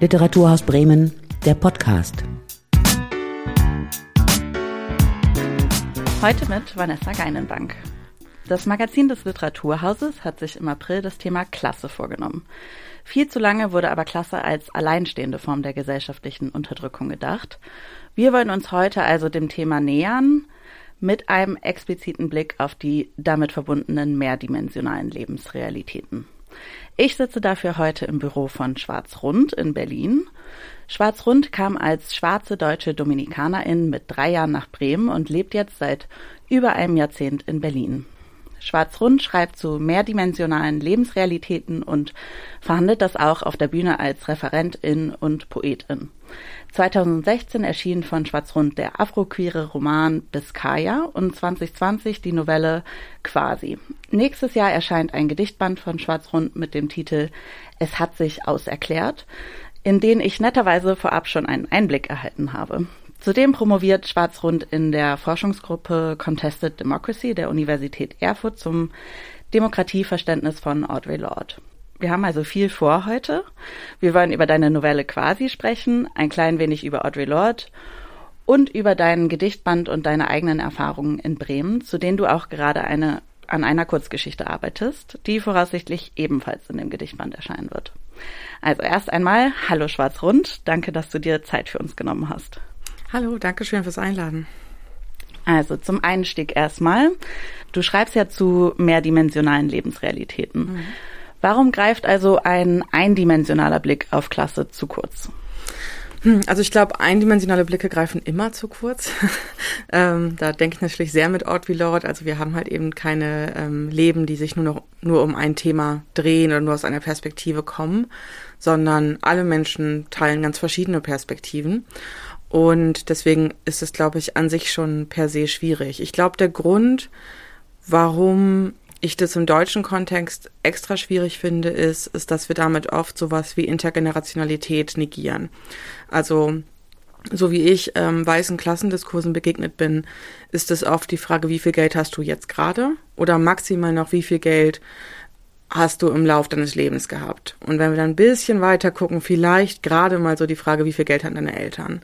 Literaturhaus Bremen, der Podcast. Heute mit Vanessa Geinenbank. Das Magazin des Literaturhauses hat sich im April das Thema Klasse vorgenommen. Viel zu lange wurde aber Klasse als alleinstehende Form der gesellschaftlichen Unterdrückung gedacht. Wir wollen uns heute also dem Thema nähern, mit einem expliziten Blick auf die damit verbundenen mehrdimensionalen Lebensrealitäten. Ich sitze dafür heute im Büro von Schwarzrund in Berlin. Schwarzrund kam als schwarze deutsche Dominikanerin mit drei Jahren nach Bremen und lebt jetzt seit über einem Jahrzehnt in Berlin. Schwarzrund schreibt zu mehrdimensionalen Lebensrealitäten und verhandelt das auch auf der Bühne als Referentin und Poetin. 2016 erschien von Schwarzrund der afroqueere Roman Biskaya und 2020 die Novelle Quasi. Nächstes Jahr erscheint ein Gedichtband von Schwarzrund mit dem Titel Es hat sich auserklärt, in den ich netterweise vorab schon einen Einblick erhalten habe. Zudem promoviert Schwarzrund in der Forschungsgruppe Contested Democracy der Universität Erfurt zum Demokratieverständnis von Audre Lorde. Wir haben also viel vor heute. Wir wollen über deine Novelle Quasi sprechen, ein klein wenig über Audre Lorde und über deinen Gedichtband und deine eigenen Erfahrungen in Bremen, zu denen du auch gerade eine, an einer Kurzgeschichte arbeitest, die voraussichtlich ebenfalls in dem Gedichtband erscheinen wird. Also erst einmal, hallo Schwarzrund, danke, dass du dir Zeit für uns genommen hast. Hallo, danke schön fürs Einladen. Also zum Einstieg erstmal. Du schreibst ja zu mehrdimensionalen Lebensrealitäten. Mhm. Warum greift also ein eindimensionaler Blick auf Klasse zu kurz? Hm, also ich glaube, eindimensionale Blicke greifen immer zu kurz. ähm, da denke ich natürlich sehr mit Ort wie Lord. Also wir haben halt eben keine ähm, Leben, die sich nur noch nur um ein Thema drehen oder nur aus einer Perspektive kommen, sondern alle Menschen teilen ganz verschiedene Perspektiven. Und deswegen ist es, glaube ich, an sich schon per se schwierig. Ich glaube, der Grund, warum ich das im deutschen Kontext extra schwierig finde, ist, ist, dass wir damit oft sowas wie Intergenerationalität negieren. Also so wie ich ähm, weißen Klassendiskursen begegnet bin, ist es oft die Frage, wie viel Geld hast du jetzt gerade oder maximal noch wie viel Geld hast du im Lauf deines Lebens gehabt. Und wenn wir dann ein bisschen weiter gucken, vielleicht gerade mal so die Frage, wie viel Geld hatten deine Eltern.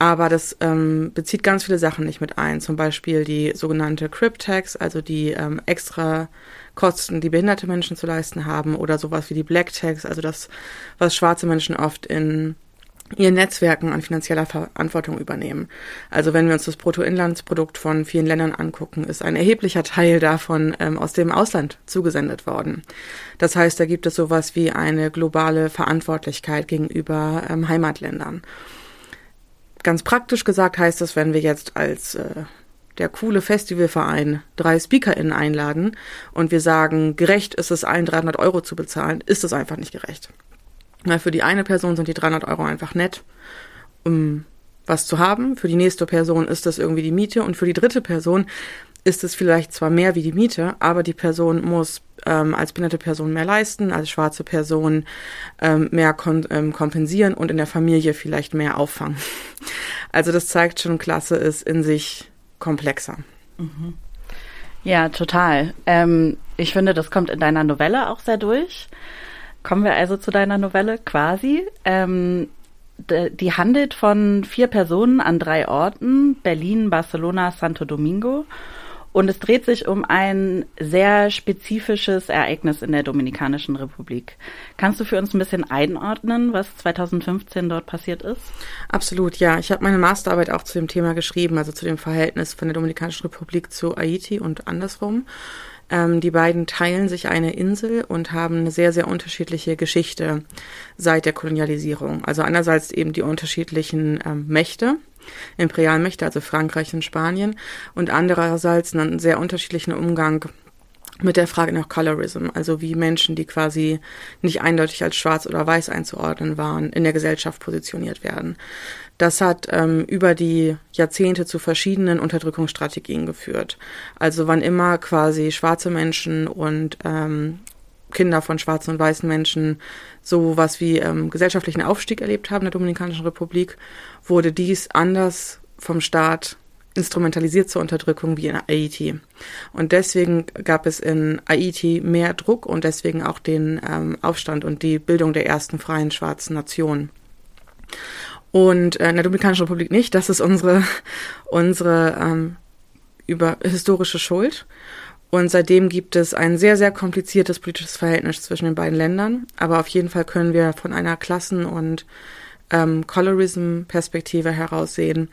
Aber das ähm, bezieht ganz viele Sachen nicht mit ein. Zum Beispiel die sogenannte Crip-Tax, also die ähm, extra Kosten, die behinderte Menschen zu leisten haben, oder sowas wie die Black Tax, also das, was schwarze Menschen oft in ihren Netzwerken an finanzieller Verantwortung übernehmen. Also wenn wir uns das Bruttoinlandsprodukt von vielen Ländern angucken, ist ein erheblicher Teil davon ähm, aus dem Ausland zugesendet worden. Das heißt, da gibt es sowas wie eine globale Verantwortlichkeit gegenüber ähm, Heimatländern ganz praktisch gesagt heißt das, wenn wir jetzt als äh, der coole Festivalverein drei SpeakerInnen einladen und wir sagen, gerecht ist es, allen 300 Euro zu bezahlen, ist das einfach nicht gerecht. Weil für die eine Person sind die 300 Euro einfach nett, um was zu haben. Für die nächste Person ist das irgendwie die Miete und für die dritte Person ist es vielleicht zwar mehr wie die Miete, aber die Person muss ähm, als behinderte Person mehr leisten, als schwarze Person ähm, mehr kon ähm, kompensieren und in der Familie vielleicht mehr auffangen. Also das zeigt schon, Klasse ist in sich komplexer. Mhm. Ja, total. Ähm, ich finde, das kommt in deiner Novelle auch sehr durch. Kommen wir also zu deiner Novelle quasi. Ähm, die handelt von vier Personen an drei Orten, Berlin, Barcelona, Santo Domingo. Und es dreht sich um ein sehr spezifisches Ereignis in der Dominikanischen Republik. Kannst du für uns ein bisschen einordnen, was 2015 dort passiert ist? Absolut, ja. Ich habe meine Masterarbeit auch zu dem Thema geschrieben, also zu dem Verhältnis von der Dominikanischen Republik zu Haiti und andersrum. Ähm, die beiden teilen sich eine Insel und haben eine sehr, sehr unterschiedliche Geschichte seit der Kolonialisierung. Also einerseits eben die unterschiedlichen ähm, Mächte, Imperialmächte, also Frankreich und Spanien, und andererseits einen sehr unterschiedlichen Umgang mit der Frage nach Colorism, also wie Menschen, die quasi nicht eindeutig als schwarz oder weiß einzuordnen waren, in der Gesellschaft positioniert werden. Das hat ähm, über die Jahrzehnte zu verschiedenen Unterdrückungsstrategien geführt. Also wann immer quasi schwarze Menschen und ähm, Kinder von schwarzen und weißen Menschen so was wie ähm, gesellschaftlichen Aufstieg erlebt haben in der Dominikanischen Republik, wurde dies anders vom Staat instrumentalisiert zur Unterdrückung wie in Haiti. Und deswegen gab es in Haiti mehr Druck und deswegen auch den ähm, Aufstand und die Bildung der ersten freien schwarzen Nation. Und äh, in der Dominikanischen Republik nicht. Das ist unsere, unsere ähm, über historische Schuld. Und seitdem gibt es ein sehr, sehr kompliziertes politisches Verhältnis zwischen den beiden Ländern. Aber auf jeden Fall können wir von einer Klassen- und ähm, Colorism-Perspektive heraussehen,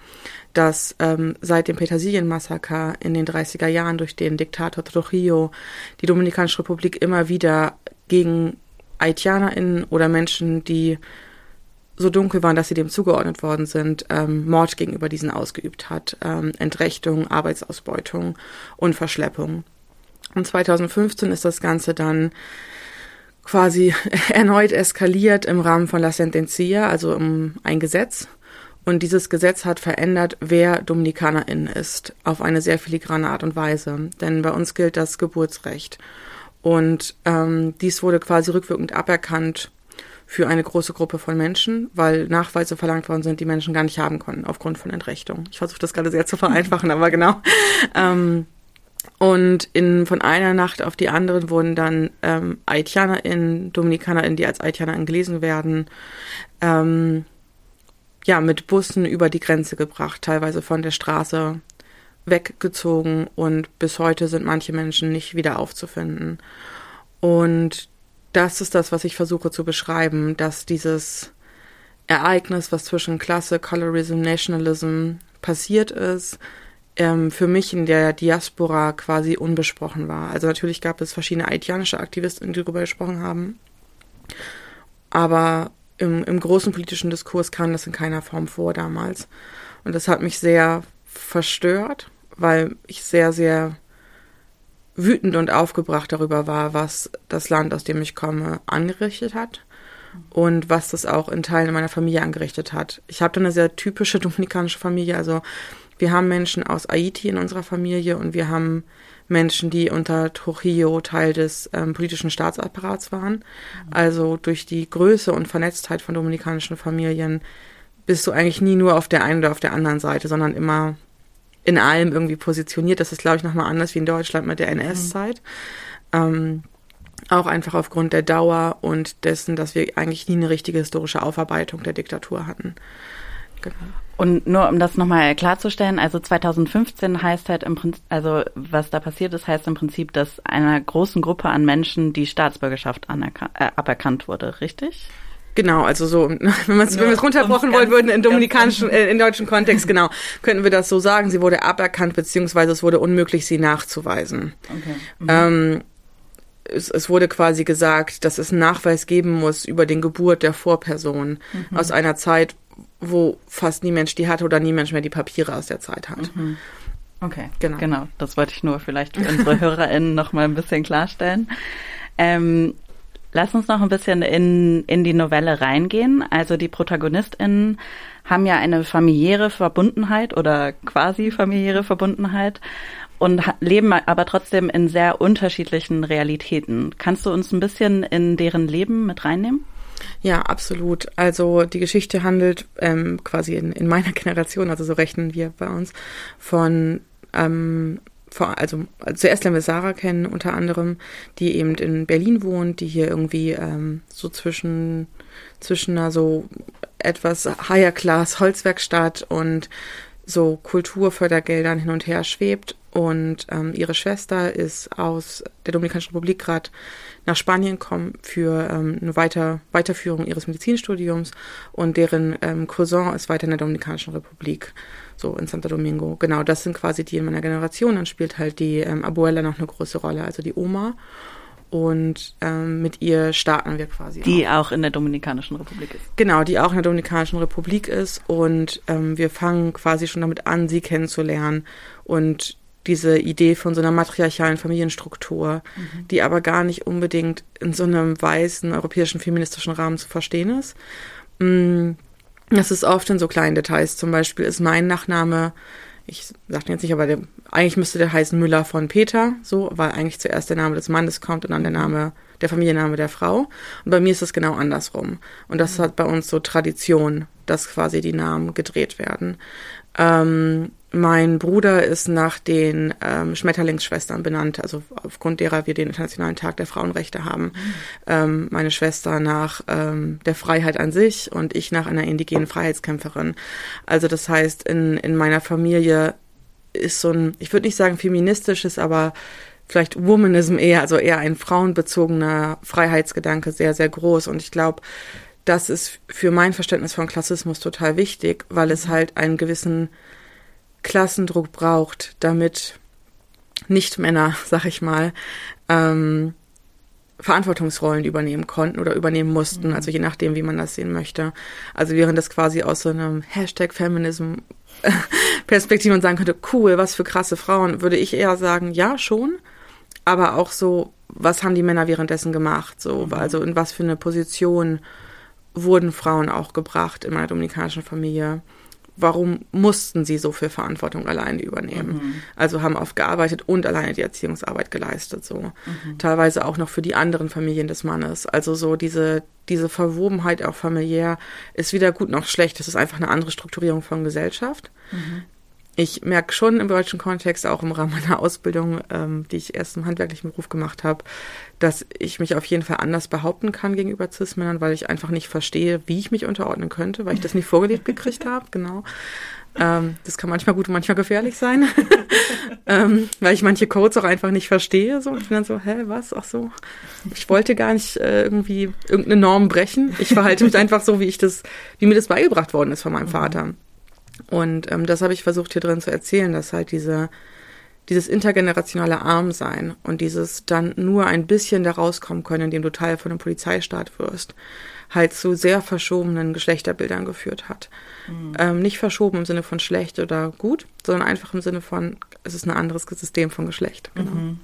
dass ähm, seit dem Petersilien-Massaker in den 30er Jahren durch den Diktator Trujillo die Dominikanische Republik immer wieder gegen HaitianerInnen oder Menschen, die so dunkel waren, dass sie dem zugeordnet worden sind, ähm, Mord gegenüber diesen ausgeübt hat, ähm, Entrechtung, Arbeitsausbeutung und Verschleppung. Und 2015 ist das Ganze dann quasi erneut eskaliert im Rahmen von La Sentencia, also um ein Gesetz. Und dieses Gesetz hat verändert, wer Dominikanerin ist, auf eine sehr filigrane Art und Weise. Denn bei uns gilt das Geburtsrecht. Und ähm, dies wurde quasi rückwirkend aberkannt für eine große Gruppe von Menschen, weil Nachweise verlangt worden sind, die Menschen gar nicht haben konnten aufgrund von Entrechtung. Ich versuche das gerade sehr zu vereinfachen, aber genau. Ähm, und in, von einer Nacht auf die andere wurden dann ähm, HaitianerInnen, DominikanerInnen, die als HaitianerInnen gelesen werden, ähm, ja, mit Bussen über die Grenze gebracht, teilweise von der Straße weggezogen und bis heute sind manche Menschen nicht wieder aufzufinden. Und das ist das, was ich versuche zu beschreiben, dass dieses Ereignis, was zwischen Klasse, Colorism, Nationalism passiert ist, ähm, für mich in der Diaspora quasi unbesprochen war. Also natürlich gab es verschiedene haitianische Aktivisten, die darüber gesprochen haben. Aber im, im großen politischen Diskurs kam das in keiner Form vor damals. Und das hat mich sehr verstört, weil ich sehr, sehr wütend und aufgebracht darüber war, was das Land, aus dem ich komme, angerichtet hat und was das auch in Teilen meiner Familie angerichtet hat. Ich habe eine sehr typische dominikanische Familie, also wir haben Menschen aus Haiti in unserer Familie und wir haben Menschen, die unter Trujillo Teil des ähm, politischen Staatsapparats waren. Also durch die Größe und Vernetztheit von dominikanischen Familien bist du eigentlich nie nur auf der einen oder auf der anderen Seite, sondern immer in allem irgendwie positioniert. Das ist, glaube ich, nochmal anders wie in Deutschland mit der NS-Zeit. Mhm. Ähm, auch einfach aufgrund der Dauer und dessen, dass wir eigentlich nie eine richtige historische Aufarbeitung der Diktatur hatten. Genau. Und nur um das nochmal klarzustellen, also 2015 heißt halt im Prinzip, also was da passiert ist, heißt im Prinzip, dass einer großen Gruppe an Menschen die Staatsbürgerschaft äh, aberkannt wurde, richtig? Genau, also so, wenn, man wenn wir es runterbrochen wollen würden, in dominikanischen, äh, in deutschen Kontext, genau, könnten wir das so sagen. Sie wurde aberkannt, beziehungsweise es wurde unmöglich, sie nachzuweisen. Okay. Mhm. Ähm, es, es, wurde quasi gesagt, dass es einen Nachweis geben muss über den Geburt der Vorperson mhm. aus einer Zeit, wo fast nie Mensch die hatte oder nie Mensch mehr die Papiere aus der Zeit hat. Mhm. Okay, genau. genau. Das wollte ich nur vielleicht für unsere HörerInnen noch mal ein bisschen klarstellen. Ähm, lass uns noch ein bisschen in, in die Novelle reingehen. Also die ProtagonistInnen haben ja eine familiäre Verbundenheit oder quasi familiäre Verbundenheit und leben aber trotzdem in sehr unterschiedlichen Realitäten. Kannst du uns ein bisschen in deren Leben mit reinnehmen? Ja, absolut. Also die Geschichte handelt ähm, quasi in, in meiner Generation, also so rechnen wir bei uns, von ähm, also zuerst lernen wir Sarah kennen, unter anderem, die eben in Berlin wohnt, die hier irgendwie ähm, so zwischen, zwischen einer so etwas higher class Holzwerkstatt und so Kulturfördergeldern hin und her schwebt. Und ähm, ihre Schwester ist aus der Dominikanischen Republik gerade nach Spanien kommen für ähm, eine Weiter Weiterführung ihres Medizinstudiums und deren ähm, Cousin ist weiter in der Dominikanischen Republik, so in Santo Domingo. Genau, das sind quasi die in meiner Generation. Dann spielt halt die ähm, Abuela noch eine große Rolle, also die Oma. Und ähm, mit ihr starten wir quasi. Die auch. auch in der Dominikanischen Republik ist. Genau, die auch in der Dominikanischen Republik ist. Und ähm, wir fangen quasi schon damit an, sie kennenzulernen und diese Idee von so einer matriarchalen Familienstruktur, mhm. die aber gar nicht unbedingt in so einem weißen europäischen feministischen Rahmen zu verstehen ist. Mm, das ist oft in so kleinen Details. Zum Beispiel ist mein Nachname, ich sage jetzt nicht, aber der, eigentlich müsste der heißen Müller von Peter, so, weil eigentlich zuerst der Name des Mannes kommt und dann der Name, der Familienname der Frau. Und bei mir ist es genau andersrum. Und das hat bei uns so Tradition, dass quasi die Namen gedreht werden. Ähm, mein Bruder ist nach den ähm, Schmetterlingsschwestern benannt, also aufgrund derer wir den Internationalen Tag der Frauenrechte haben. Mhm. Ähm, meine Schwester nach ähm, der Freiheit an sich und ich nach einer indigenen Freiheitskämpferin. Also das heißt, in, in meiner Familie ist so ein, ich würde nicht sagen feministisches, aber vielleicht Womanism eher, also eher ein frauenbezogener Freiheitsgedanke sehr, sehr groß. Und ich glaube, das ist für mein Verständnis von Klassismus total wichtig, weil es mhm. halt einen gewissen Klassendruck braucht, damit Nicht-Männer, sag ich mal, ähm, Verantwortungsrollen übernehmen konnten oder übernehmen mussten, mhm. also je nachdem, wie man das sehen möchte. Also während das quasi aus so einem Hashtag Feminism Perspektive und sagen könnte, cool, was für krasse Frauen, würde ich eher sagen, ja, schon, aber auch so, was haben die Männer währenddessen gemacht, so, mhm. also in was für eine Position wurden Frauen auch gebracht in meiner dominikanischen Familie warum mussten sie so viel Verantwortung alleine übernehmen? Mhm. Also haben oft gearbeitet und alleine die Erziehungsarbeit geleistet, so. Mhm. Teilweise auch noch für die anderen Familien des Mannes. Also so diese, diese Verwobenheit auch familiär ist weder gut noch schlecht. Das ist einfach eine andere Strukturierung von Gesellschaft. Mhm ich merke schon im deutschen Kontext, auch im Rahmen meiner Ausbildung, ähm, die ich erst im handwerklichen Beruf gemacht habe, dass ich mich auf jeden Fall anders behaupten kann gegenüber Cis-Männern, weil ich einfach nicht verstehe, wie ich mich unterordnen könnte, weil ich das nicht vorgelebt gekriegt habe, genau. Ähm, das kann manchmal gut und manchmal gefährlich sein, ähm, weil ich manche Codes auch einfach nicht verstehe. So. Ich bin dann so, hä, was? Ach so. Ich wollte gar nicht äh, irgendwie irgendeine Norm brechen. Ich verhalte mich einfach so, wie ich das, wie mir das beigebracht worden ist von meinem Vater. Und ähm, das habe ich versucht hier drin zu erzählen, dass halt diese, dieses intergenerationale Armsein und dieses dann nur ein bisschen da rauskommen können, indem du Teil von einem Polizeistaat wirst, halt zu sehr verschobenen Geschlechterbildern geführt hat. Mhm. Ähm, nicht verschoben im Sinne von schlecht oder gut, sondern einfach im Sinne von, es ist ein anderes System von Geschlecht. Genau. Mhm.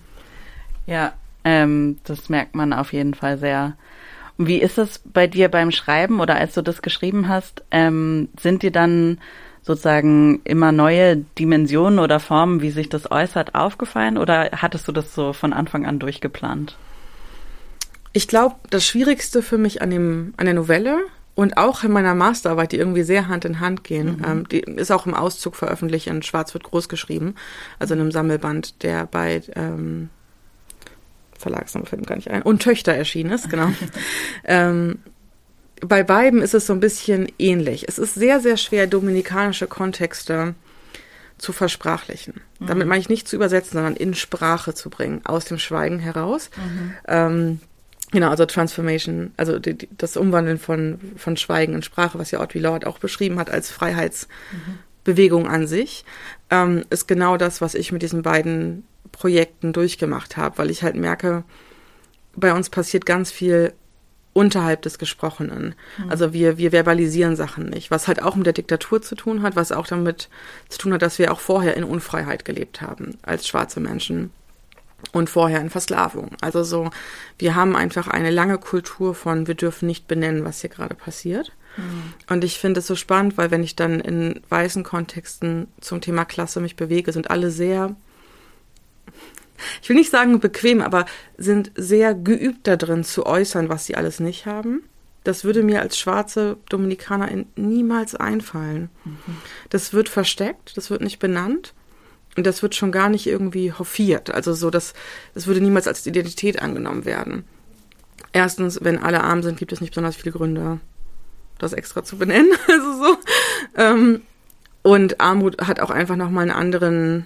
Ja, ähm, das merkt man auf jeden Fall sehr. Wie ist es bei dir beim Schreiben oder als du das geschrieben hast? Ähm, sind dir dann sozusagen immer neue Dimensionen oder Formen, wie sich das äußert, aufgefallen oder hattest du das so von Anfang an durchgeplant? Ich glaube, das Schwierigste für mich an, dem, an der Novelle und auch in meiner Masterarbeit, die irgendwie sehr Hand in Hand gehen, mhm. ähm, die ist auch im Auszug veröffentlicht in Schwarz wird groß geschrieben, also in einem Sammelband, der bei ähm, Verlagsname fällt mir gar nicht ein, und Töchter erschienen ist, genau. ähm, bei beiden ist es so ein bisschen ähnlich. Es ist sehr, sehr schwer, dominikanische Kontexte zu versprachlichen. Mhm. Damit meine ich nicht zu übersetzen, sondern in Sprache zu bringen, aus dem Schweigen heraus. Mhm. Ähm, genau, also Transformation, also die, die, das Umwandeln von, von Schweigen in Sprache, was ja Audrey Lord auch beschrieben hat als Freiheitsbewegung mhm. an sich, ähm, ist genau das, was ich mit diesen beiden Projekten durchgemacht habe, weil ich halt merke, bei uns passiert ganz viel unterhalb des Gesprochenen. Mhm. Also wir, wir verbalisieren Sachen nicht, was halt auch mit der Diktatur zu tun hat, was auch damit zu tun hat, dass wir auch vorher in Unfreiheit gelebt haben als schwarze Menschen und vorher in Versklavung. Also so, wir haben einfach eine lange Kultur von, wir dürfen nicht benennen, was hier gerade passiert. Mhm. Und ich finde es so spannend, weil wenn ich dann in weißen Kontexten zum Thema Klasse mich bewege, sind alle sehr ich will nicht sagen bequem, aber sind sehr geübt darin zu äußern, was sie alles nicht haben. Das würde mir als schwarze Dominikanerin niemals einfallen. Mhm. Das wird versteckt, das wird nicht benannt und das wird schon gar nicht irgendwie hofiert. Also so, dass das würde niemals als Identität angenommen werden. Erstens, wenn alle arm sind, gibt es nicht besonders viele Gründe, das extra zu benennen. Also so. Ähm, und Armut hat auch einfach nochmal einen anderen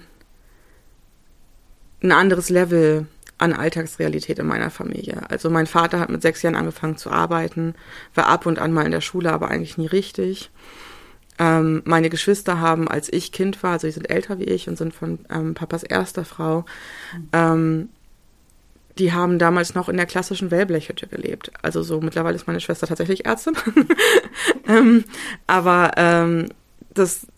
ein anderes Level an Alltagsrealität in meiner Familie. Also mein Vater hat mit sechs Jahren angefangen zu arbeiten, war ab und an mal in der Schule, aber eigentlich nie richtig. Ähm, meine Geschwister haben, als ich Kind war, also sie sind älter wie ich und sind von ähm, Papas erster Frau, ähm, die haben damals noch in der klassischen Wellblechhütte gelebt. Also so mittlerweile ist meine Schwester tatsächlich Ärztin. ähm, aber ähm, das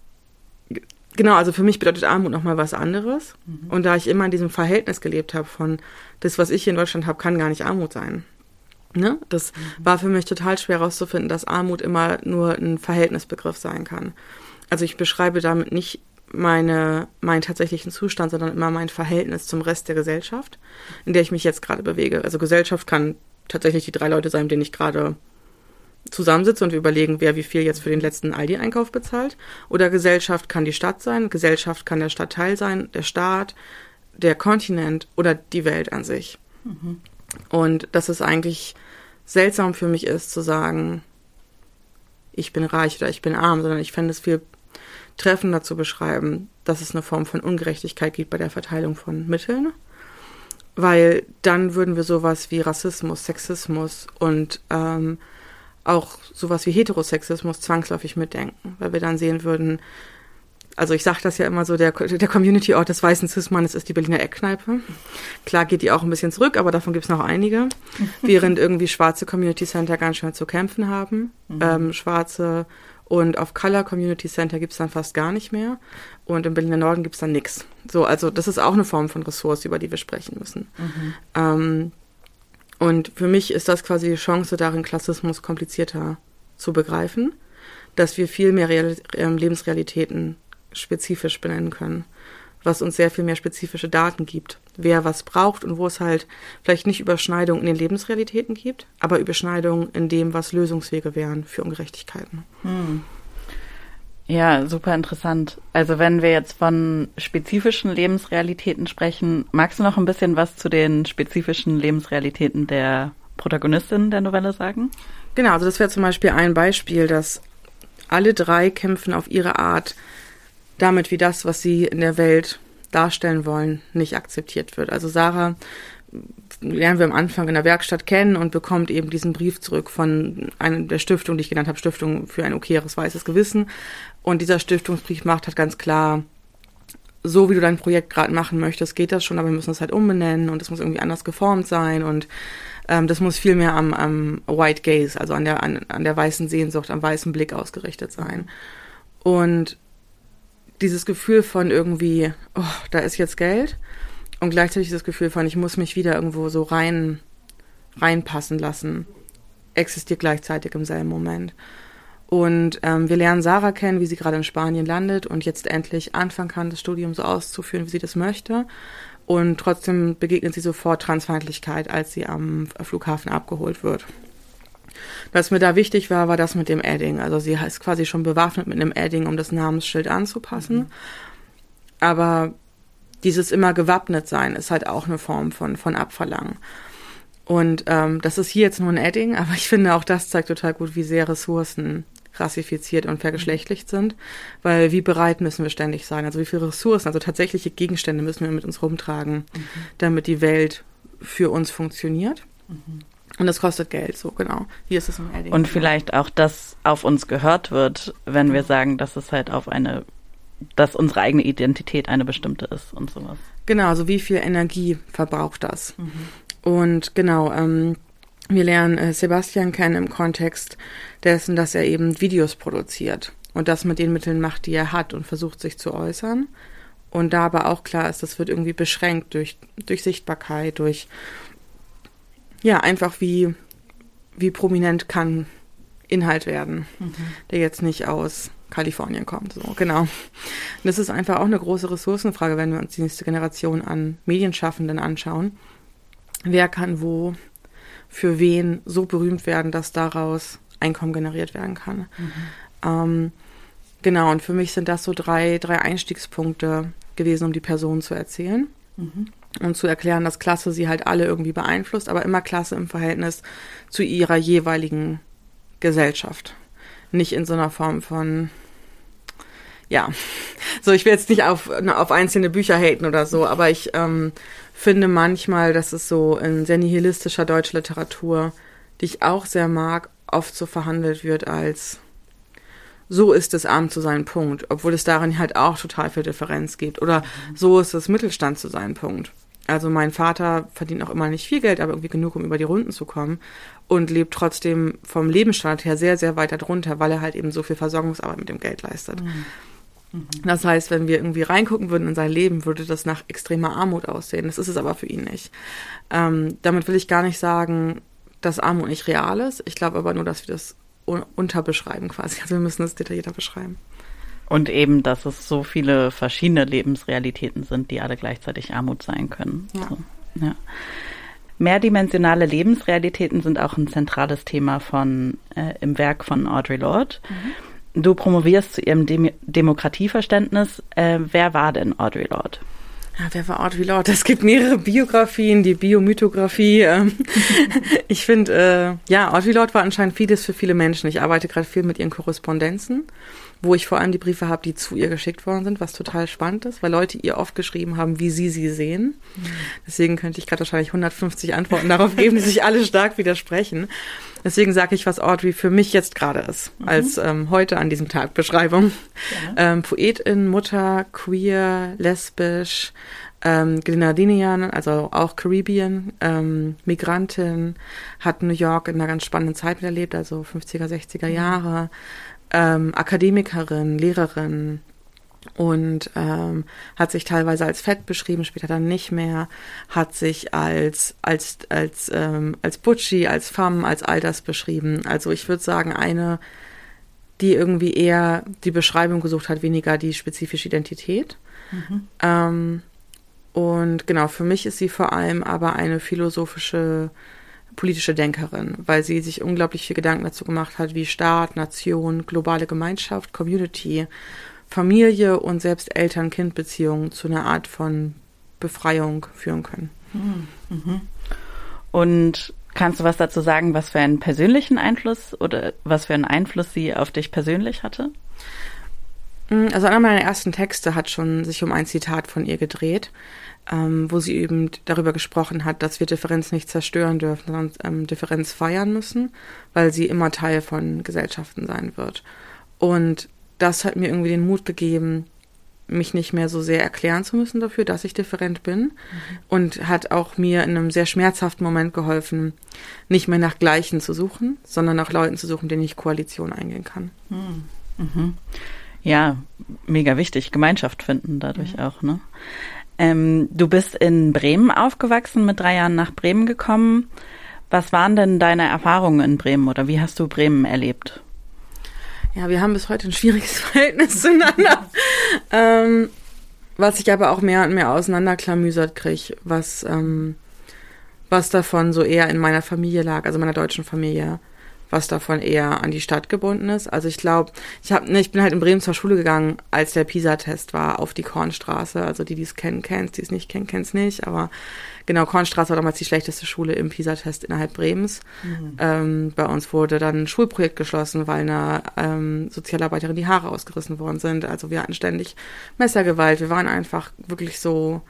Genau, also für mich bedeutet Armut nochmal was anderes. Mhm. Und da ich immer in diesem Verhältnis gelebt habe von, das, was ich hier in Deutschland habe, kann gar nicht Armut sein. Ne? Das mhm. war für mich total schwer herauszufinden, dass Armut immer nur ein Verhältnisbegriff sein kann. Also ich beschreibe damit nicht meine, meinen tatsächlichen Zustand, sondern immer mein Verhältnis zum Rest der Gesellschaft, in der ich mich jetzt gerade bewege. Also Gesellschaft kann tatsächlich die drei Leute sein, denen ich gerade zusammensitzen und wir überlegen, wer wie viel jetzt für den letzten Aldi-Einkauf bezahlt. Oder Gesellschaft kann die Stadt sein, Gesellschaft kann der Stadtteil sein, der Staat, der Kontinent oder die Welt an sich. Mhm. Und dass es eigentlich seltsam für mich ist zu sagen, ich bin reich oder ich bin arm, sondern ich fände es viel treffender zu beschreiben, dass es eine Form von Ungerechtigkeit gibt bei der Verteilung von Mitteln. Weil dann würden wir sowas wie Rassismus, Sexismus und ähm, auch sowas wie Heterosexismus zwangsläufig mitdenken, weil wir dann sehen würden, also ich sage das ja immer so, der, der Community-Ort des weißen Cis-Mannes ist die Berliner Eckkneipe. Klar geht die auch ein bisschen zurück, aber davon gibt es noch einige. Während irgendwie schwarze Community Center ganz schön zu kämpfen haben. Mhm. Ähm, schwarze und auf Color Community Center gibt es dann fast gar nicht mehr. Und im Berliner Norden gibt es dann nichts. So, also das ist auch eine Form von Ressource, über die wir sprechen müssen. Mhm. Ähm, und für mich ist das quasi die Chance darin, Klassismus komplizierter zu begreifen, dass wir viel mehr Real ähm, Lebensrealitäten spezifisch benennen können, was uns sehr viel mehr spezifische Daten gibt, wer was braucht und wo es halt vielleicht nicht Überschneidungen in den Lebensrealitäten gibt, aber Überschneidungen in dem, was Lösungswege wären für Ungerechtigkeiten. Hm. Ja, super interessant. Also wenn wir jetzt von spezifischen Lebensrealitäten sprechen, magst du noch ein bisschen was zu den spezifischen Lebensrealitäten der Protagonistin der Novelle sagen? Genau, also das wäre zum Beispiel ein Beispiel, dass alle drei kämpfen auf ihre Art damit, wie das, was sie in der Welt darstellen wollen, nicht akzeptiert wird. Also Sarah lernen wir am Anfang in der Werkstatt kennen und bekommt eben diesen Brief zurück von einer der Stiftung, die ich genannt habe, Stiftung für ein okayes weißes Gewissen. Und dieser Stiftungsbrief macht halt ganz klar, so wie du dein Projekt gerade machen möchtest, geht das schon, aber wir müssen es halt umbenennen und es muss irgendwie anders geformt sein und ähm, das muss viel mehr am, am White Gaze, also an der, an, an der weißen Sehnsucht, am weißen Blick ausgerichtet sein. Und dieses Gefühl von irgendwie, oh, da ist jetzt Geld und gleichzeitig das Gefühl von, ich muss mich wieder irgendwo so rein, reinpassen lassen, existiert gleichzeitig im selben Moment. Und ähm, wir lernen Sarah kennen, wie sie gerade in Spanien landet und jetzt endlich anfangen kann, das Studium so auszuführen, wie sie das möchte. Und trotzdem begegnet sie sofort Transfeindlichkeit, als sie am Flughafen abgeholt wird. Was mir da wichtig war, war das mit dem Adding. Also sie ist quasi schon bewaffnet mit einem Adding, um das Namensschild anzupassen. Mhm. Aber dieses immer gewappnet sein ist halt auch eine Form von, von Abverlangen. Und ähm, das ist hier jetzt nur ein Adding, aber ich finde auch das zeigt total gut, wie sehr Ressourcen rassifiziert und vergeschlechtlicht sind, weil wie bereit müssen wir ständig sein, also wie viele Ressourcen, also tatsächliche Gegenstände müssen wir mit uns rumtragen, mhm. damit die Welt für uns funktioniert. Mhm. Und das kostet Geld, so genau. Wie ist es im Edding? Und vielleicht auch, dass auf uns gehört wird, wenn wir sagen, dass es halt auf eine, dass unsere eigene Identität eine bestimmte ist und sowas. Genau, also wie viel Energie verbraucht das? Mhm. Und genau, ähm, wir lernen äh, Sebastian kennen im Kontext dessen, dass er eben Videos produziert und das mit den Mitteln macht, die er hat und versucht sich zu äußern. Und da aber auch klar ist, das wird irgendwie beschränkt durch, durch Sichtbarkeit, durch ja, einfach wie, wie prominent kann Inhalt werden, mhm. der jetzt nicht aus Kalifornien kommt. So, genau. Und das ist einfach auch eine große Ressourcenfrage, wenn wir uns die nächste Generation an Medienschaffenden anschauen. Wer kann wo für wen so berühmt werden, dass daraus Einkommen generiert werden kann? Mhm. Ähm, genau, und für mich sind das so drei, drei Einstiegspunkte gewesen, um die Person zu erzählen. Mhm und zu erklären, dass Klasse sie halt alle irgendwie beeinflusst, aber immer Klasse im Verhältnis zu ihrer jeweiligen Gesellschaft. Nicht in so einer Form von, ja, so ich will jetzt nicht auf, auf einzelne Bücher haten oder so, aber ich ähm, finde manchmal, dass es so in sehr nihilistischer deutscher Literatur, die ich auch sehr mag, oft so verhandelt wird als so ist es arm zu sein, Punkt. Obwohl es darin halt auch total viel Differenz gibt. Oder so ist es Mittelstand zu sein, Punkt. Also mein Vater verdient auch immer nicht viel Geld, aber irgendwie genug, um über die Runden zu kommen und lebt trotzdem vom Lebensstandard her sehr, sehr weit darunter, weil er halt eben so viel Versorgungsarbeit mit dem Geld leistet. Mhm. Mhm. Das heißt, wenn wir irgendwie reingucken würden in sein Leben, würde das nach extremer Armut aussehen. Das ist es aber für ihn nicht. Ähm, damit will ich gar nicht sagen, dass Armut nicht real ist. Ich glaube aber nur, dass wir das unterbeschreiben quasi. Also wir müssen es detaillierter beschreiben. Und eben, dass es so viele verschiedene Lebensrealitäten sind, die alle gleichzeitig Armut sein können. Ja. So, ja. Mehrdimensionale Lebensrealitäten sind auch ein zentrales Thema von äh, im Werk von Audre Lorde. Mhm. Du promovierst zu ihrem Dem Demokratieverständnis. Äh, wer war denn Audre Lorde? Ja, wer war Audre Lorde? Es gibt mehrere Biografien, die Biomythografie. Ähm, ich finde, äh, ja, Audre Lorde war anscheinend vieles für viele Menschen. Ich arbeite gerade viel mit ihren Korrespondenzen wo ich vor allem die Briefe habe, die zu ihr geschickt worden sind, was total spannend ist, weil Leute ihr oft geschrieben haben, wie sie sie sehen. Mhm. Deswegen könnte ich gerade wahrscheinlich 150 Antworten darauf geben, die sich alle stark widersprechen. Deswegen sage ich, was Audrey für mich jetzt gerade ist, mhm. als ähm, heute an diesem Tag Beschreibung. Ja. Ähm, Poetin, Mutter, queer, lesbisch, ähm, Grenadinian, also auch Caribbean, ähm, Migrantin, hat New York in einer ganz spannenden Zeit miterlebt, also 50er, 60er mhm. Jahre ähm, Akademikerin, Lehrerin und ähm, hat sich teilweise als fett beschrieben, später dann nicht mehr, hat sich als als als ähm, als Butchi, als Femme, als all das beschrieben. Also ich würde sagen eine, die irgendwie eher die Beschreibung gesucht hat, weniger die spezifische Identität. Mhm. Ähm, und genau, für mich ist sie vor allem aber eine philosophische politische Denkerin, weil sie sich unglaublich viel Gedanken dazu gemacht hat, wie Staat, Nation, globale Gemeinschaft, Community, Familie und selbst Eltern-Kind-Beziehungen zu einer Art von Befreiung führen können. Mhm. Und kannst du was dazu sagen, was für einen persönlichen Einfluss oder was für einen Einfluss sie auf dich persönlich hatte? Mm, also einer meiner ersten Texte hat schon sich um ein Zitat von ihr gedreht ähm, wo sie eben darüber gesprochen hat, dass wir Differenz nicht zerstören dürfen, sondern ähm, Differenz feiern müssen, weil sie immer Teil von Gesellschaften sein wird. Und das hat mir irgendwie den Mut gegeben, mich nicht mehr so sehr erklären zu müssen dafür, dass ich different bin. Mhm. Und hat auch mir in einem sehr schmerzhaften Moment geholfen, nicht mehr nach Gleichen zu suchen, sondern nach Leuten zu suchen, denen ich Koalition eingehen kann. Mhm. Mhm. Ja, mega wichtig. Gemeinschaft finden dadurch mhm. auch, ne? Ähm, du bist in Bremen aufgewachsen, mit drei Jahren nach Bremen gekommen. Was waren denn deine Erfahrungen in Bremen oder wie hast du Bremen erlebt? Ja, wir haben bis heute ein schwieriges Verhältnis zueinander. ähm, was ich aber auch mehr und mehr auseinanderklamüsert kriege, was, ähm, was davon so eher in meiner Familie lag, also meiner deutschen Familie was davon eher an die Stadt gebunden ist. Also ich glaube, ich habe, ne, ich bin halt in Bremen zur Schule gegangen, als der PISA-Test war, auf die Kornstraße. Also die, die es kennen, kennen es, die es nicht kennen, kennen es nicht. Aber genau, Kornstraße war damals die schlechteste Schule im PISA-Test innerhalb Bremens. Mhm. Ähm, bei uns wurde dann ein Schulprojekt geschlossen, weil einer ähm, Sozialarbeiterin die Haare ausgerissen worden sind. Also wir hatten ständig Messergewalt. Wir waren einfach wirklich so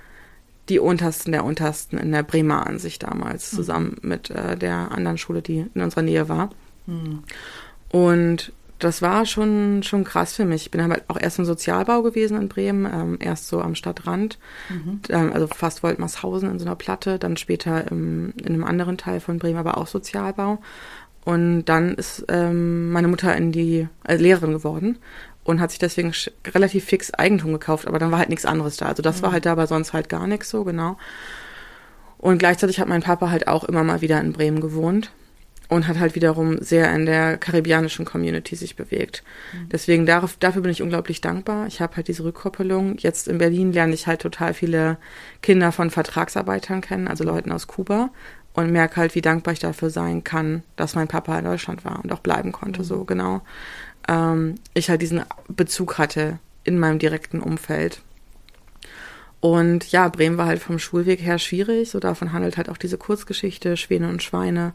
die untersten der untersten in der Bremer Ansicht damals, mhm. zusammen mit äh, der anderen Schule, die in unserer Nähe war. Mhm. Und das war schon, schon krass für mich. Ich bin halt auch erst im Sozialbau gewesen in Bremen, ähm, erst so am Stadtrand, mhm. ähm, also fast Woltmarshausen in so einer Platte, dann später im, in einem anderen Teil von Bremen, aber auch Sozialbau. Und dann ist ähm, meine Mutter in die also Lehrerin geworden und hat sich deswegen relativ fix Eigentum gekauft, aber dann war halt nichts anderes da. Also das mhm. war halt da, aber sonst halt gar nichts so, genau. Und gleichzeitig hat mein Papa halt auch immer mal wieder in Bremen gewohnt und hat halt wiederum sehr in der karibianischen Community sich bewegt. Mhm. Deswegen darauf, dafür bin ich unglaublich dankbar. Ich habe halt diese Rückkoppelung. Jetzt in Berlin lerne ich halt total viele Kinder von Vertragsarbeitern kennen, also Leuten aus Kuba und merke halt, wie dankbar ich dafür sein kann, dass mein Papa in Deutschland war und auch bleiben konnte, mhm. so genau. Ähm, ich halt diesen Bezug hatte in meinem direkten Umfeld. Und ja, Bremen war halt vom Schulweg her schwierig. So davon handelt halt auch diese Kurzgeschichte Schwäne und Schweine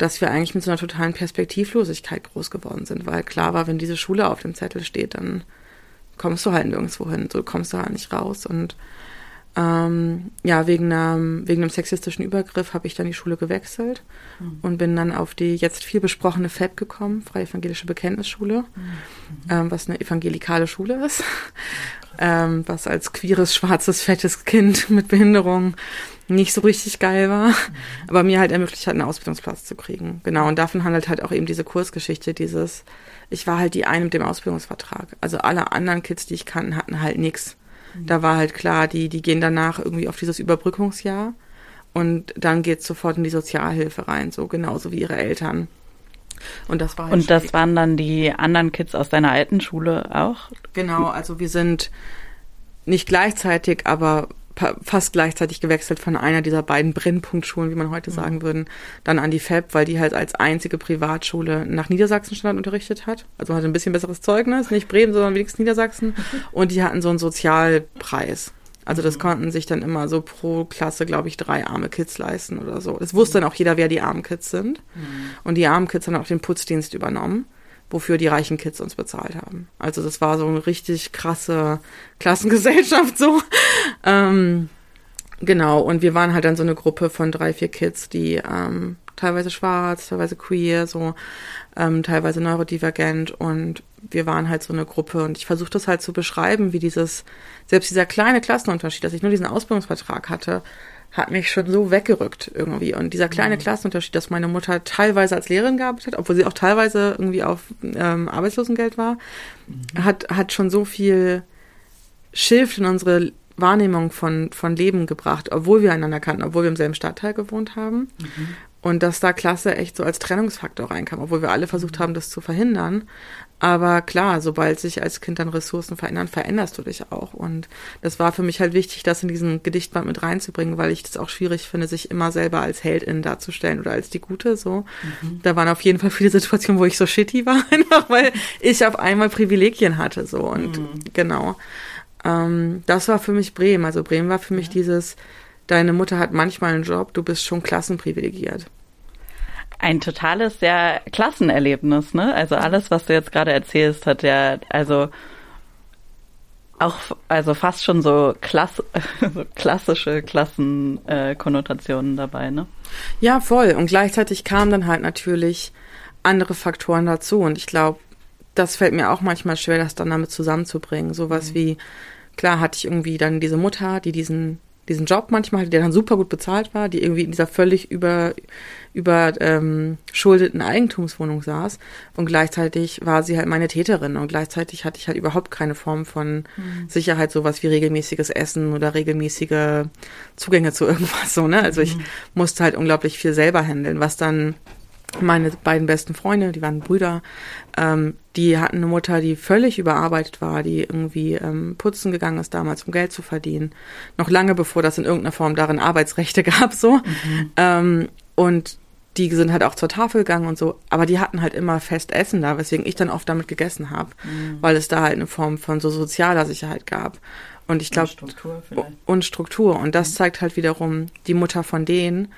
dass wir eigentlich mit so einer totalen Perspektivlosigkeit groß geworden sind, weil klar war, wenn diese Schule auf dem Zettel steht, dann kommst du halt nirgendwo hin, so kommst du halt nicht raus. Und ähm, ja, wegen einem, wegen einem sexistischen Übergriff habe ich dann die Schule gewechselt mhm. und bin dann auf die jetzt viel besprochene FEB gekommen, Freie Evangelische Bekenntnisschule, mhm. ähm, was eine evangelikale Schule ist, ähm, was als queeres, schwarzes, fettes Kind mit Behinderung nicht so richtig geil war, mhm. aber mir halt ermöglicht hat, einen Ausbildungsplatz zu kriegen. Genau, und davon handelt halt auch eben diese Kursgeschichte, dieses, ich war halt die eine mit dem Ausbildungsvertrag. Also alle anderen Kids, die ich kannte, hatten halt nichts. Mhm. Da war halt klar, die, die gehen danach irgendwie auf dieses Überbrückungsjahr und dann geht's sofort in die Sozialhilfe rein, so genauso wie ihre Eltern. Und das war halt Und das waren dann die anderen Kids aus deiner alten Schule auch? Genau, also wir sind nicht gleichzeitig, aber fast gleichzeitig gewechselt von einer dieser beiden Brennpunktschulen, wie man heute mhm. sagen würden, dann an die FEB, weil die halt als einzige Privatschule nach Niedersachsenstand unterrichtet hat. Also hatte ein bisschen besseres Zeugnis, nicht Bremen, sondern wenigstens Niedersachsen. Und die hatten so einen Sozialpreis. Also das mhm. konnten sich dann immer so pro Klasse, glaube ich, drei arme Kids leisten oder so. Das wusste dann auch jeder, wer die armen Kids sind. Mhm. Und die armen Kids haben auch den Putzdienst übernommen wofür die reichen Kids uns bezahlt haben. Also das war so eine richtig krasse Klassengesellschaft so. ähm, genau, und wir waren halt dann so eine Gruppe von drei, vier Kids, die ähm, teilweise schwarz, teilweise queer, so ähm, teilweise neurodivergent und wir waren halt so eine Gruppe und ich versuche das halt zu beschreiben, wie dieses, selbst dieser kleine Klassenunterschied, dass ich nur diesen Ausbildungsvertrag hatte, hat mich schon so weggerückt irgendwie. Und dieser kleine mhm. Klassenunterschied, dass meine Mutter teilweise als Lehrerin gearbeitet hat, obwohl sie auch teilweise irgendwie auf ähm, Arbeitslosengeld war, mhm. hat, hat schon so viel Schiff in unsere Wahrnehmung von, von Leben gebracht, obwohl wir einander kannten, obwohl wir im selben Stadtteil gewohnt haben. Mhm. Und dass da Klasse echt so als Trennungsfaktor reinkam, obwohl wir alle versucht mhm. haben, das zu verhindern. Aber klar, sobald sich als Kind dann Ressourcen verändern, veränderst du dich auch. Und das war für mich halt wichtig, das in diesen Gedichtband mit reinzubringen, weil ich das auch schwierig finde, sich immer selber als Heldin darzustellen oder als die Gute. So, mhm. da waren auf jeden Fall viele Situationen, wo ich so shitty war, einfach weil ich auf einmal Privilegien hatte. So und mhm. genau. Ähm, das war für mich Bremen. Also Bremen war für mich ja. dieses, deine Mutter hat manchmal einen Job, du bist schon klassenprivilegiert ein totales, sehr Klassenerlebnis, ne? Also alles, was du jetzt gerade erzählst, hat ja, also auch, also fast schon so, Klass, so klassische Klassenkonnotationen äh, dabei, ne? Ja, voll. Und gleichzeitig kamen dann halt natürlich andere Faktoren dazu. Und ich glaube, das fällt mir auch manchmal schwer, das dann damit zusammenzubringen. Sowas mhm. wie, klar hatte ich irgendwie dann diese Mutter, die diesen diesen Job manchmal hatte, der dann super gut bezahlt war, die irgendwie in dieser völlig über über ähm, schuldeten Eigentumswohnung saß und gleichzeitig war sie halt meine Täterin und gleichzeitig hatte ich halt überhaupt keine Form von mhm. Sicherheit, sowas wie regelmäßiges Essen oder regelmäßige Zugänge zu irgendwas so, ne? Also ich mhm. musste halt unglaublich viel selber handeln, was dann meine beiden besten Freunde, die waren Brüder, ähm, die hatten eine Mutter, die völlig überarbeitet war, die irgendwie ähm, putzen gegangen ist damals, um Geld zu verdienen. Noch lange bevor das in irgendeiner Form darin Arbeitsrechte gab, so. Mhm. Ähm, und die sind halt auch zur Tafel gegangen und so, aber die hatten halt immer fest Essen da, weswegen ich dann oft damit gegessen habe, mhm. weil es da halt eine Form von so sozialer Sicherheit gab. Und ich glaube, und Struktur Und Struktur. Und das mhm. zeigt halt wiederum, die Mutter von denen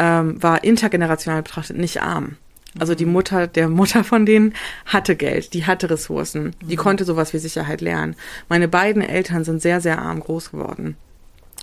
ähm, war intergenerational betrachtet nicht arm. Also die mhm. Mutter der Mutter von denen hatte Geld, die hatte Ressourcen, die mhm. konnte sowas wie Sicherheit lernen. Meine beiden Eltern sind sehr, sehr arm groß geworden.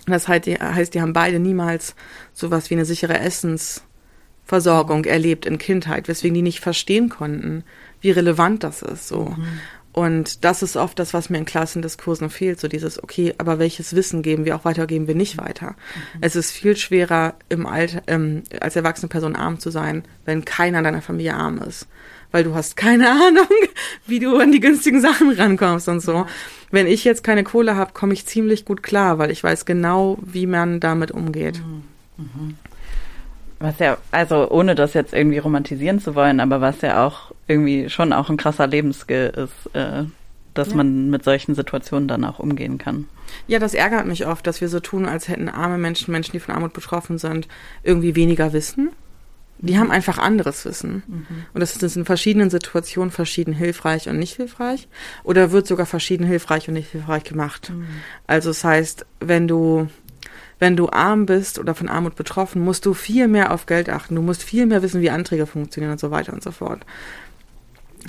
Das heißt, die, heißt, die haben beide niemals sowas wie eine sichere Essensversorgung erlebt in Kindheit, weswegen die nicht verstehen konnten, wie relevant das ist. So. Mhm. Und das ist oft das, was mir in Klassendiskursen fehlt, so dieses, okay, aber welches Wissen geben wir auch weiter, geben wir nicht weiter. Mhm. Es ist viel schwerer, im Alter, ähm, als erwachsene Person arm zu sein, wenn keiner in deiner Familie arm ist. Weil du hast keine Ahnung, wie du an die günstigen Sachen rankommst und so. Wenn ich jetzt keine Kohle habe, komme ich ziemlich gut klar, weil ich weiß genau, wie man damit umgeht. Mhm. Mhm. Was ja, also ohne das jetzt irgendwie romantisieren zu wollen, aber was ja auch irgendwie schon auch ein krasser Lebensskill ist, äh, dass ja. man mit solchen Situationen dann auch umgehen kann. Ja, das ärgert mich oft, dass wir so tun, als hätten arme Menschen, Menschen, die von Armut betroffen sind, irgendwie weniger Wissen. Die mhm. haben einfach anderes Wissen. Mhm. Und das ist in verschiedenen Situationen verschieden hilfreich und nicht hilfreich. Oder wird sogar verschieden hilfreich und nicht hilfreich gemacht. Mhm. Also das heißt, wenn du wenn du arm bist oder von Armut betroffen, musst du viel mehr auf Geld achten. Du musst viel mehr wissen, wie Anträge funktionieren und so weiter und so fort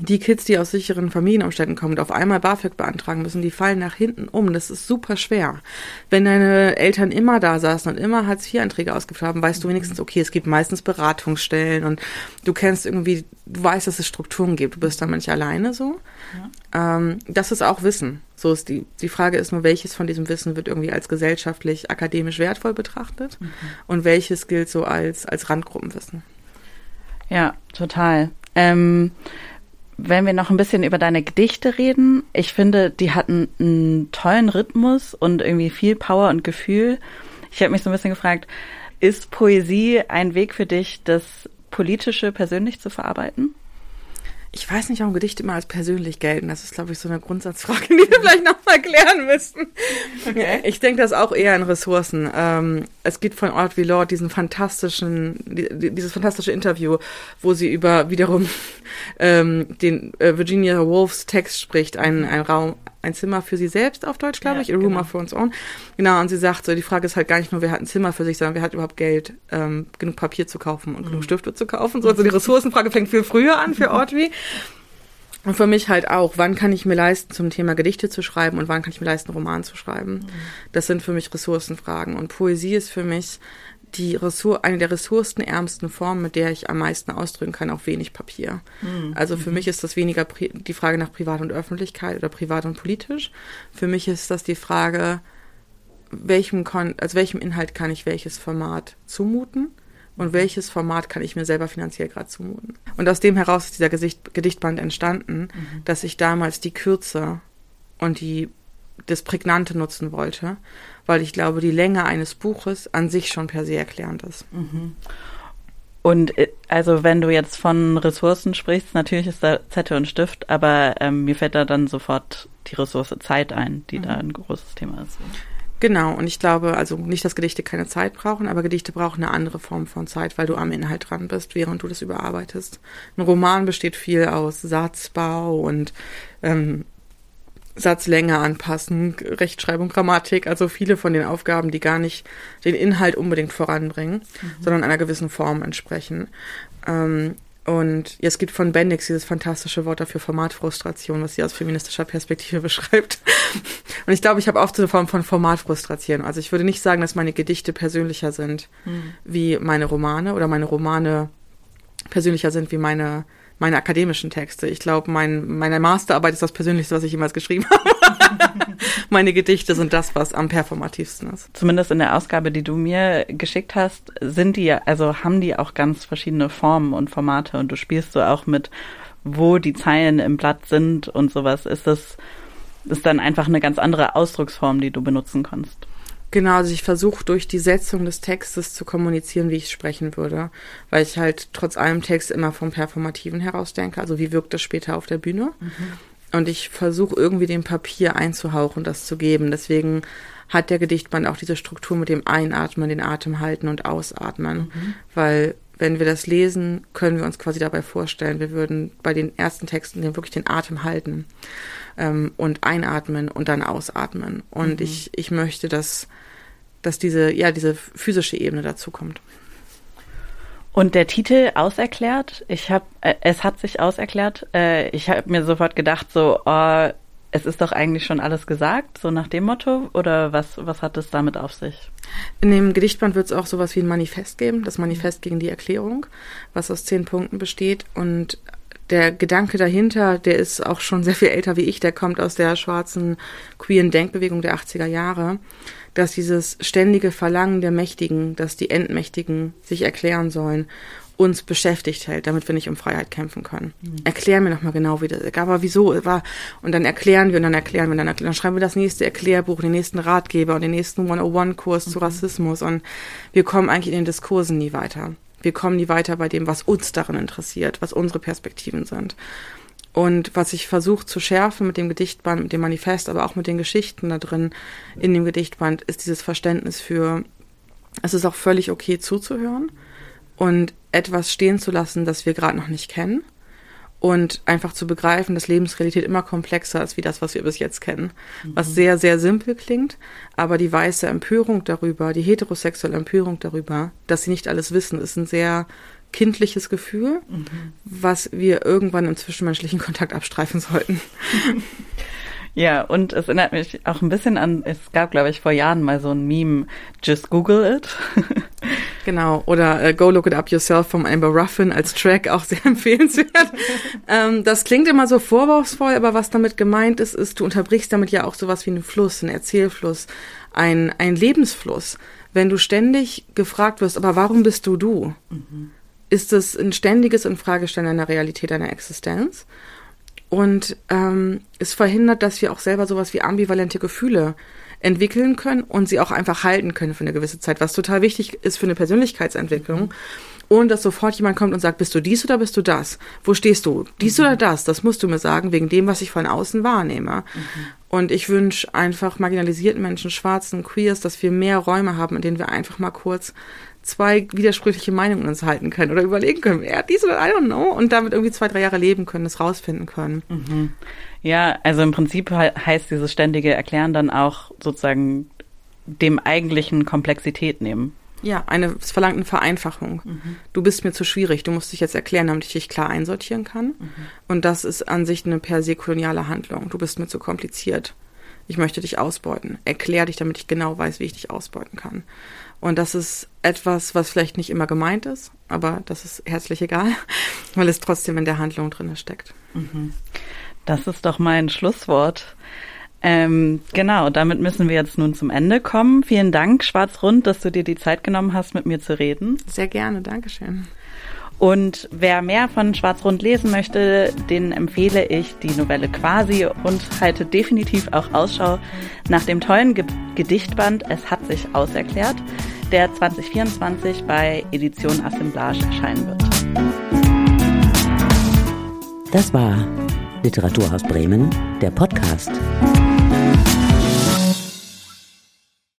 die Kids, die aus sicheren Familienumständen kommen und auf einmal BAföG beantragen müssen, die fallen nach hinten um. Das ist super schwer. Wenn deine Eltern immer da saßen und immer Hartz-IV-Anträge ausgefüllt haben, weißt du wenigstens, okay, es gibt meistens Beratungsstellen und du kennst irgendwie, du weißt, dass es Strukturen gibt. Du bist damit nicht alleine so. Ja. Ähm, das ist auch Wissen. So ist die, die Frage ist nur, welches von diesem Wissen wird irgendwie als gesellschaftlich, akademisch wertvoll betrachtet mhm. und welches gilt so als, als Randgruppenwissen. Ja, total. Ähm, wenn wir noch ein bisschen über deine Gedichte reden, ich finde, die hatten einen tollen Rhythmus und irgendwie viel Power und Gefühl. Ich habe mich so ein bisschen gefragt, ist Poesie ein Weg für dich, das Politische persönlich zu verarbeiten? Ich weiß nicht, warum Gedichte immer als persönlich gelten. Das ist, glaube ich, so eine Grundsatzfrage, die wir vielleicht noch mal klären müssten. Okay. Ich denke das auch eher in Ressourcen. Ähm, es gibt von Audre Lorde diesen fantastischen, dieses fantastische Interview, wo sie über wiederum ähm, den äh, Virginia Woolfs Text spricht, ein, ein Raum, ein Zimmer für sie selbst auf Deutsch, glaube ja, ich, A Room genau. of One's Own. Genau, und sie sagt so, die Frage ist halt gar nicht nur, wer hat ein Zimmer für sich, sondern wer hat überhaupt Geld, ähm, genug Papier zu kaufen und mhm. genug Stifte zu kaufen. So, also die Ressourcenfrage fängt viel früher an für Audrey. Und für mich halt auch, wann kann ich mir leisten, zum Thema Gedichte zu schreiben und wann kann ich mir leisten, einen Roman zu schreiben. Mhm. Das sind für mich Ressourcenfragen. Und Poesie ist für mich die Ressur eine der ressourcenärmsten Formen, mit der ich am meisten ausdrücken kann, auf wenig Papier. Mhm. Also für mhm. mich ist das weniger die Frage nach Privat und Öffentlichkeit oder privat und politisch. Für mich ist das die Frage, welchem, Kon also welchem Inhalt kann ich welches Format zumuten und welches Format kann ich mir selber finanziell gerade zumuten. Und aus dem heraus ist dieser Gesicht Gedichtband entstanden, mhm. dass ich damals die Kürze und die das Prägnante nutzen wollte weil ich glaube, die Länge eines Buches an sich schon per se erklärend ist. Mhm. Und äh, also wenn du jetzt von Ressourcen sprichst, natürlich ist da Zettel und Stift, aber ähm, mir fällt da dann sofort die Ressource Zeit ein, die mhm. da ein großes Thema ist. Genau, und ich glaube, also nicht, dass Gedichte keine Zeit brauchen, aber Gedichte brauchen eine andere Form von Zeit, weil du am Inhalt dran bist, während du das überarbeitest. Ein Roman besteht viel aus Satzbau und ähm, Satzlänge anpassen, Rechtschreibung, Grammatik, also viele von den Aufgaben, die gar nicht den Inhalt unbedingt voranbringen, mhm. sondern einer gewissen Form entsprechen. Ähm, und ja, es gibt von Bendix dieses fantastische Wort dafür Formatfrustration, was sie aus feministischer Perspektive beschreibt. Und ich glaube, ich habe oft so eine Form von Formatfrustration. Also ich würde nicht sagen, dass meine Gedichte persönlicher sind mhm. wie meine Romane oder meine Romane persönlicher sind wie meine meine akademischen Texte. Ich glaube, mein, meine Masterarbeit ist das Persönlichste, was ich jemals geschrieben habe. meine Gedichte sind das, was am performativsten ist. Zumindest in der Ausgabe, die du mir geschickt hast, sind die, also haben die auch ganz verschiedene Formen und Formate und du spielst so auch mit, wo die Zeilen im Blatt sind und sowas. Ist das, ist dann einfach eine ganz andere Ausdrucksform, die du benutzen kannst. Genau, also ich versuche durch die Setzung des Textes zu kommunizieren, wie ich sprechen würde, weil ich halt trotz allem Text immer vom Performativen heraus denke, also wie wirkt das später auf der Bühne. Mhm. Und ich versuche irgendwie dem Papier einzuhauchen, das zu geben. Deswegen hat der Gedichtband auch diese Struktur mit dem Einatmen, den Atem halten und Ausatmen, mhm. weil wenn wir das lesen, können wir uns quasi dabei vorstellen, wir würden bei den ersten Texten wirklich den Atem halten ähm, und einatmen und dann ausatmen. Und mhm. ich, ich möchte, dass, dass diese, ja, diese physische Ebene dazu kommt. Und der Titel auserklärt, ich habe, äh, es hat sich auserklärt. Äh, ich habe mir sofort gedacht, so, oh, es ist doch eigentlich schon alles gesagt, so nach dem Motto, oder was, was hat es damit auf sich? In dem Gedichtband wird es auch sowas wie ein Manifest geben, das Manifest gegen die Erklärung, was aus zehn Punkten besteht und der Gedanke dahinter, der ist auch schon sehr viel älter wie ich, der kommt aus der schwarzen queeren Denkbewegung der 80er Jahre, dass dieses ständige Verlangen der Mächtigen, dass die Endmächtigen sich erklären sollen, uns beschäftigt hält, damit wir nicht um Freiheit kämpfen können. Mhm. Erklär mir nochmal genau, wie das aber wieso war. Und dann erklären wir und dann erklären wir, dann, erklären, dann schreiben wir das nächste Erklärbuch, den nächsten Ratgeber und den nächsten 101-Kurs mhm. zu Rassismus und wir kommen eigentlich in den Diskursen nie weiter wir kommen nie weiter bei dem, was uns darin interessiert, was unsere Perspektiven sind. Und was ich versuche zu schärfen mit dem Gedichtband, mit dem Manifest, aber auch mit den Geschichten da drin in dem Gedichtband, ist dieses Verständnis für, es ist auch völlig okay zuzuhören und etwas stehen zu lassen, das wir gerade noch nicht kennen und einfach zu begreifen, dass Lebensrealität immer komplexer ist wie das, was wir bis jetzt kennen. Mhm. Was sehr, sehr simpel klingt, aber die weiße Empörung darüber, die heterosexuelle Empörung darüber, dass sie nicht alles wissen, ist ein sehr kindliches Gefühl, mhm. was wir irgendwann im zwischenmenschlichen Kontakt abstreifen sollten. Ja, und es erinnert mich auch ein bisschen an, es gab, glaube ich, vor Jahren mal so ein Meme, just Google it. Genau, oder äh, Go Look It Up Yourself vom Amber Ruffin als Track auch sehr empfehlenswert. ähm, das klingt immer so vorwurfsvoll, aber was damit gemeint ist, ist, du unterbrichst damit ja auch sowas wie einen Fluss, einen Erzählfluss, ein, ein Lebensfluss. Wenn du ständig gefragt wirst, aber warum bist du du? Mhm. Ist es ein ständiges Infragestellen einer Realität, einer Existenz? Und ähm, es verhindert, dass wir auch selber sowas wie ambivalente Gefühle entwickeln können und sie auch einfach halten können für eine gewisse Zeit, was total wichtig ist für eine Persönlichkeitsentwicklung. ohne dass sofort jemand kommt und sagt, bist du dies oder bist du das? Wo stehst du? Dies mhm. oder das? Das musst du mir sagen, wegen dem, was ich von außen wahrnehme. Mhm. Und ich wünsche einfach marginalisierten Menschen, Schwarzen, Queers, dass wir mehr Räume haben, in denen wir einfach mal kurz zwei widersprüchliche Meinungen uns halten können oder überlegen können, wer dies oder I don't know und damit irgendwie zwei, drei Jahre leben können, das rausfinden können. Mhm. Ja, also im Prinzip heißt dieses ständige Erklären dann auch sozusagen dem eigentlichen Komplexität nehmen. Ja, eine, es verlangt eine Vereinfachung. Mhm. Du bist mir zu schwierig, du musst dich jetzt erklären, damit ich dich klar einsortieren kann. Mhm. Und das ist an sich eine per se koloniale Handlung. Du bist mir zu kompliziert. Ich möchte dich ausbeuten. Erklär dich, damit ich genau weiß, wie ich dich ausbeuten kann. Und das ist etwas, was vielleicht nicht immer gemeint ist, aber das ist herzlich egal, weil es trotzdem in der Handlung drin steckt. Mhm. Das ist doch mein Schlusswort. Ähm, genau, damit müssen wir jetzt nun zum Ende kommen. Vielen Dank, Schwarzrund, dass du dir die Zeit genommen hast, mit mir zu reden. Sehr gerne, Dankeschön. Und wer mehr von Schwarzrund lesen möchte, den empfehle ich die Novelle Quasi und halte definitiv auch Ausschau nach dem tollen Ge Gedichtband Es hat sich auserklärt, der 2024 bei Edition Assemblage erscheinen wird. Das war Literaturhaus Bremen, der Podcast.